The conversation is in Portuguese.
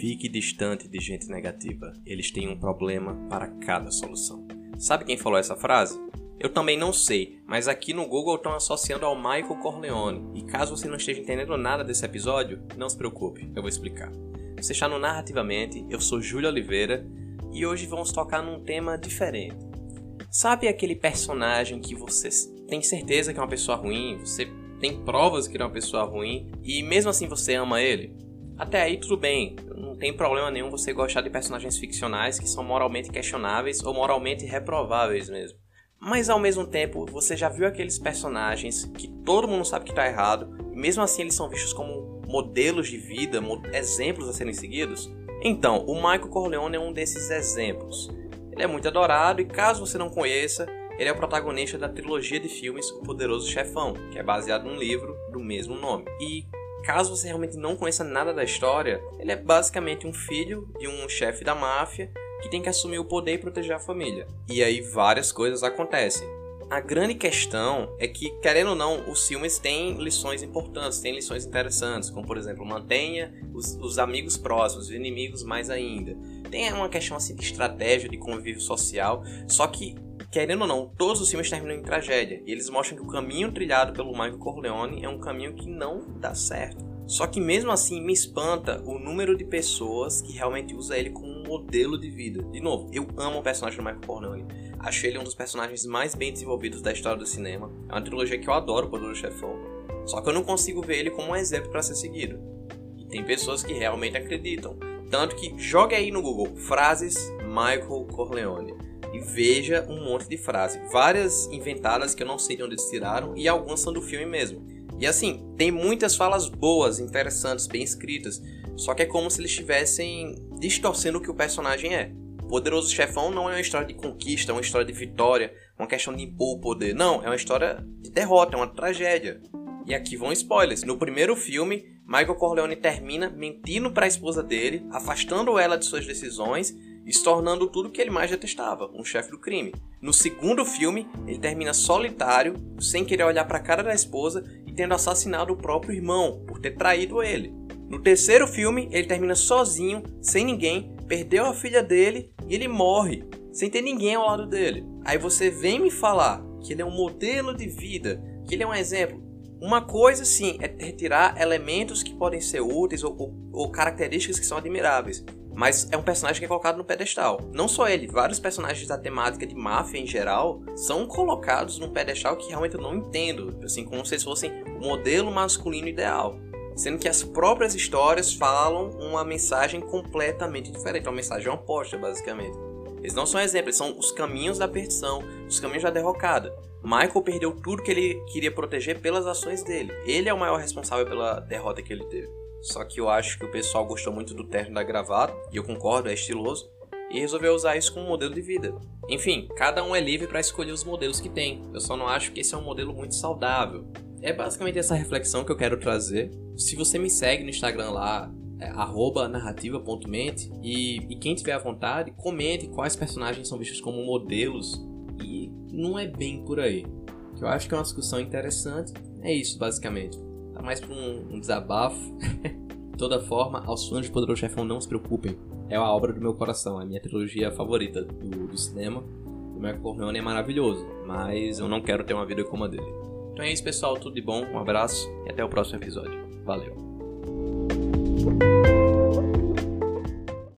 Fique distante de gente negativa. Eles têm um problema para cada solução. Sabe quem falou essa frase? Eu também não sei, mas aqui no Google estão associando ao Michael Corleone. E caso você não esteja entendendo nada desse episódio, não se preocupe, eu vou explicar. Você está no Narrativamente, eu sou Júlio Oliveira e hoje vamos tocar num tema diferente. Sabe aquele personagem que você tem certeza que é uma pessoa ruim, você tem provas que ele é uma pessoa ruim e mesmo assim você ama ele? Até aí tudo bem, tem problema nenhum você gostar de personagens ficcionais que são moralmente questionáveis ou moralmente reprováveis mesmo. Mas ao mesmo tempo, você já viu aqueles personagens que todo mundo sabe que está errado, e mesmo assim eles são vistos como modelos de vida, exemplos a serem seguidos? Então, o Michael Corleone é um desses exemplos. Ele é muito adorado e caso você não conheça, ele é o protagonista da trilogia de filmes O Poderoso Chefão, que é baseado num livro do mesmo nome. E caso você realmente não conheça nada da história, ele é basicamente um filho de um chefe da máfia que tem que assumir o poder e proteger a família. E aí várias coisas acontecem. A grande questão é que, querendo ou não, os filmes têm lições importantes, têm lições interessantes, como por exemplo, mantenha os, os amigos próximos, os inimigos mais ainda. Tem uma questão assim de estratégia, de convívio social, só que querendo ou não, todos os filmes terminam em tragédia. E eles mostram que o caminho trilhado pelo Michael Corleone é um caminho que não dá certo. Só que mesmo assim me espanta o número de pessoas que realmente usa ele como um modelo de vida. De novo, eu amo o personagem do Michael Corleone. Acho ele um dos personagens mais bem desenvolvidos da história do cinema. É uma trilogia que eu adoro, o Poder do Chefão. Só que eu não consigo ver ele como um exemplo para ser seguido. E tem pessoas que realmente acreditam. Tanto que jogue aí no Google frases Michael Corleone e veja um monte de frases. Várias inventadas que eu não sei de onde eles tiraram e algumas são do filme mesmo. E assim, tem muitas falas boas, interessantes, bem escritas, só que é como se eles estivessem distorcendo o que o personagem é. Poderoso Chefão não é uma história de conquista, é uma história de vitória, uma questão de impor o poder. Não, é uma história de derrota, é uma tragédia. E aqui vão spoilers. No primeiro filme, Michael Corleone termina mentindo para a esposa dele, afastando ela de suas decisões e se tornando tudo que ele mais detestava, um chefe do crime. No segundo filme, ele termina solitário, sem querer olhar para a cara da esposa e tendo assassinado o próprio irmão por ter traído ele. No terceiro filme, ele termina sozinho, sem ninguém, perdeu a filha dele e ele morre, sem ter ninguém ao lado dele. Aí você vem me falar que ele é um modelo de vida, que ele é um exemplo. Uma coisa sim é retirar elementos que podem ser úteis ou, ou, ou características que são admiráveis. Mas é um personagem que é colocado no pedestal. Não só ele, vários personagens da temática de máfia em geral são colocados num pedestal que realmente eu não entendo. Assim, como se eles fossem o modelo masculino ideal. Sendo que as próprias histórias falam uma mensagem completamente diferente, uma mensagem oposta, basicamente. Eles não são exemplos, são os caminhos da perdição, os caminhos da derrocada. Michael perdeu tudo que ele queria proteger pelas ações dele. Ele é o maior responsável pela derrota que ele teve. Só que eu acho que o pessoal gostou muito do terno da gravata, e eu concordo, é estiloso, e resolveu usar isso como modelo de vida. Enfim, cada um é livre para escolher os modelos que tem. Eu só não acho que esse é um modelo muito saudável. É basicamente essa reflexão que eu quero trazer. Se você me segue no Instagram lá, é, narrativa.mente, e, e quem tiver à vontade, comente quais personagens são vistos como modelos. E não é bem por aí. Eu acho que é uma discussão interessante. É isso, basicamente tá mais pra um, um desabafo. de toda forma, aos fãs de Poderoso Chefão, não se preocupem. É a obra do meu coração, é a minha trilogia favorita do, do cinema. O Michael Corleone é maravilhoso, mas eu não quero ter uma vida como a dele. Então é isso, pessoal. Tudo de bom, um abraço e até o próximo episódio. Valeu.